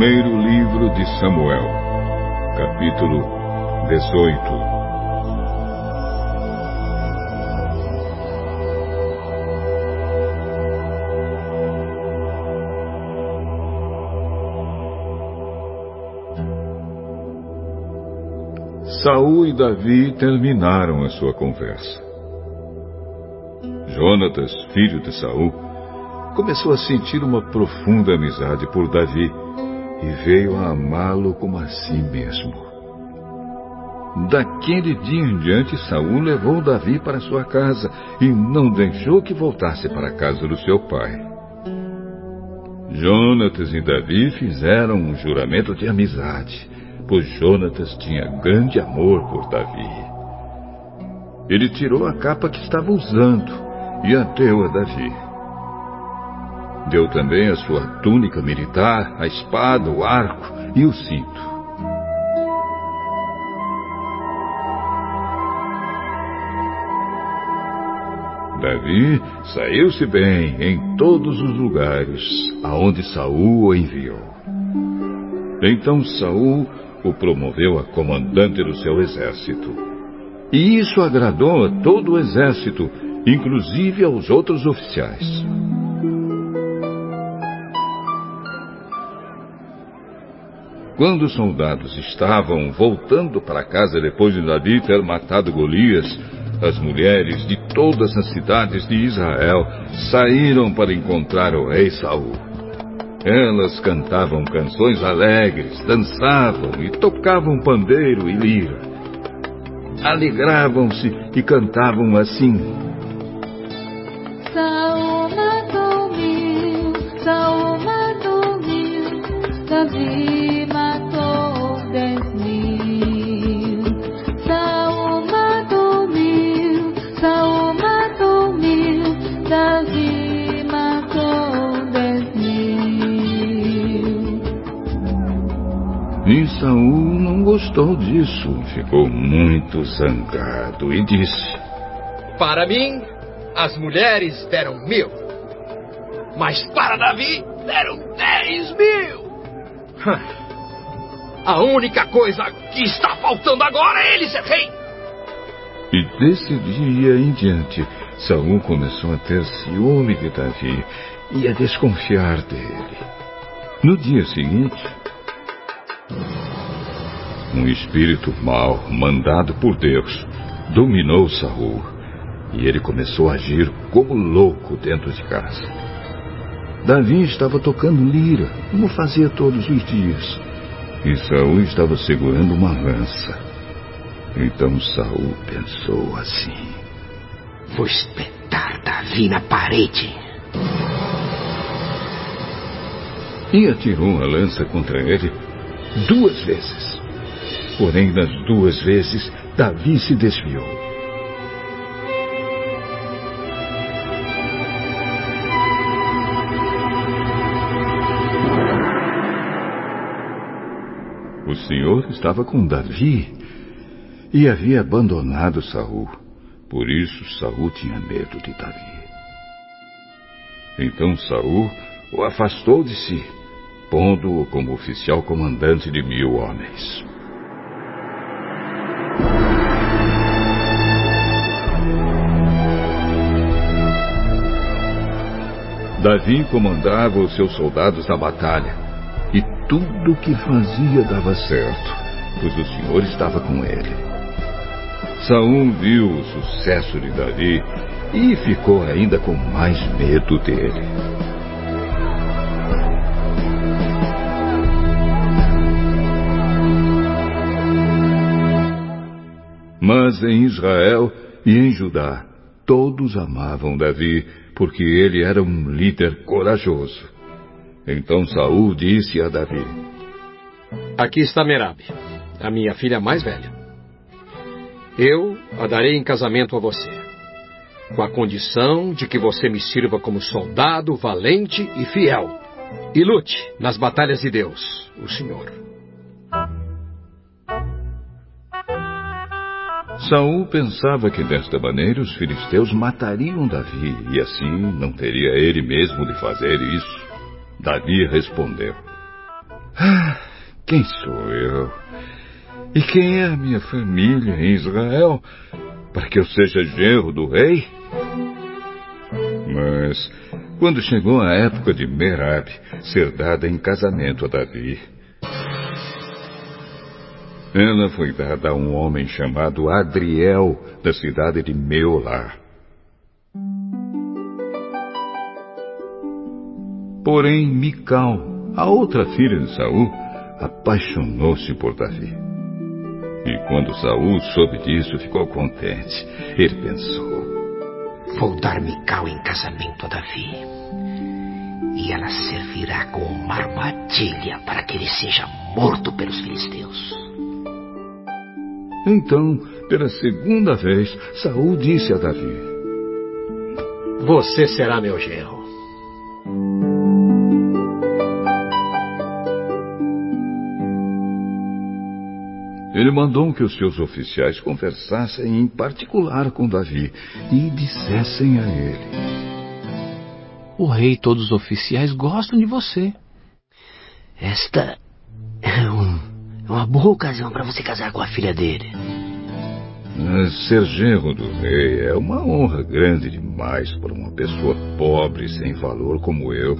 de Samuel, capítulo 18 Saul e Davi terminaram a sua conversa. Jonatas, filho de Saul, começou a sentir uma profunda amizade por Davi e veio a amá-lo como a si mesmo. Daquele dia em diante, Saul levou Davi para sua casa e não deixou que voltasse para a casa do seu pai. Jonatas e Davi fizeram um juramento de amizade pois Jonatas tinha grande amor por Davi. Ele tirou a capa que estava usando e a deu a Davi. Deu também a sua túnica militar, a espada, o arco e o cinto. Davi saiu-se bem em todos os lugares aonde Saul o enviou. Então Saul o promoveu a comandante do seu exército. E isso agradou a todo o exército, inclusive aos outros oficiais. Quando os soldados estavam voltando para casa depois de Davi ter matado Golias, as mulheres de todas as cidades de Israel saíram para encontrar o rei Saul. Elas cantavam canções alegres, dançavam e tocavam pandeiro e lira. Alegravam-se e cantavam assim: Saul não gostou disso, ficou muito zangado e disse: Para mim, as mulheres deram mil. Mas para Davi, deram dez mil. A única coisa que está faltando agora é ele ser rei. E desse dia em diante, Saul começou a ter ciúme de Davi e a desconfiar dele. No dia seguinte, um espírito mau, mandado por Deus, dominou Saul e ele começou a agir como louco dentro de casa. Davi estava tocando lira, como fazia todos os dias, e Saul estava segurando uma lança. Então Saul pensou assim: Vou espetar Davi na parede. e atirou a lança contra ele duas vezes. Porém, nas duas vezes, Davi se desviou. O Senhor estava com Davi e havia abandonado Saul. Por isso Saul tinha medo de Davi. Então Saul o afastou de si, pondo-o como oficial comandante de mil homens. Davi comandava os seus soldados na batalha, e tudo o que fazia dava certo, pois o Senhor estava com ele. Saul viu o sucesso de Davi e ficou ainda com mais medo dele. Mas em Israel e em Judá, todos amavam Davi, porque ele era um líder corajoso. Então Saul disse a Davi: Aqui está Merab, a minha filha mais velha. Eu a darei em casamento a você, com a condição de que você me sirva como soldado valente e fiel, e lute nas batalhas de Deus, o Senhor. Saul pensava que desta maneira os filisteus matariam Davi e assim não teria ele mesmo de fazer isso. Davi respondeu: Ah, quem sou eu? E quem é a minha família em Israel para que eu seja genro do rei? Mas, quando chegou a época de Merab ser dada em casamento a Davi, ela foi dada a um homem chamado Adriel, da cidade de Meolá. Porém, Mical, a outra filha de Saul, apaixonou-se por Davi. E quando Saul soube disso, ficou contente. Ele pensou: Vou dar Mical em casamento a Davi. E ela servirá como uma armadilha para que ele seja morto pelos filisteus. Então, pela segunda vez, Saul disse a Davi: Você será meu genro. Ele mandou que os seus oficiais conversassem em particular com Davi e dissessem a ele: O rei e todos os oficiais gostam de você. Esta uma boa ocasião para você casar com a filha dele. Ser genro do rei é uma honra grande demais para uma pessoa pobre sem valor como eu.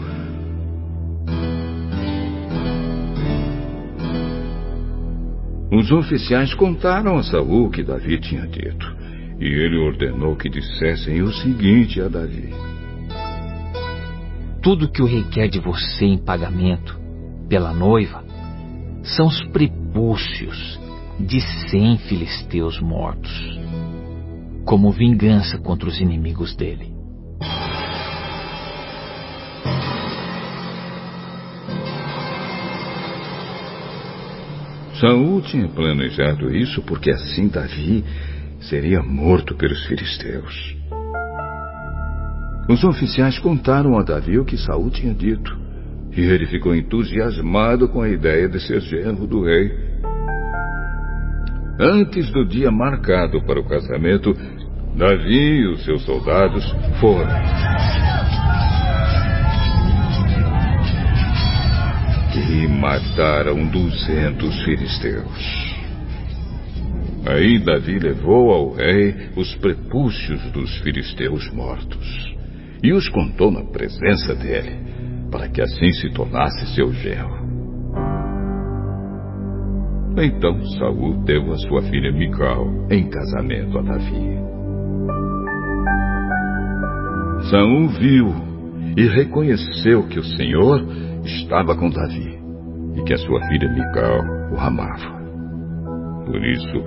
Os oficiais contaram a Saul o que Davi tinha dito, e ele ordenou que dissessem o seguinte a Davi: Tudo que o rei quer de você em pagamento pela noiva são os prepúcios de cem filisteus mortos, como vingança contra os inimigos dele. Saul tinha planejado isso porque assim Davi seria morto pelos filisteus. Os oficiais contaram a Davi o que Saul tinha dito, e ele ficou entusiasmado com a ideia de ser genro do rei. Antes do dia marcado para o casamento, Davi e os seus soldados foram. E mataram duzentos filisteus. Aí Davi levou ao rei os prepúcios dos filisteus mortos e os contou na presença dele, para que assim se tornasse seu genro. Então Saul deu a sua filha Mical em casamento a Davi. Saul viu e reconheceu que o Senhor estava com Davi e que a sua filha Mical o amava. Por isso,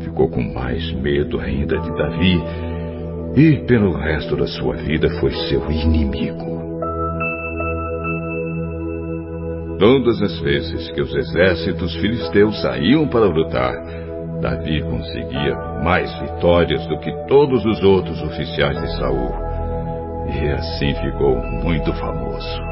ficou com mais medo ainda de Davi e, pelo resto da sua vida, foi seu inimigo. Todas as vezes que os exércitos filisteus saíam para lutar, Davi conseguia mais vitórias do que todos os outros oficiais de Saul. E assim ficou muito famoso.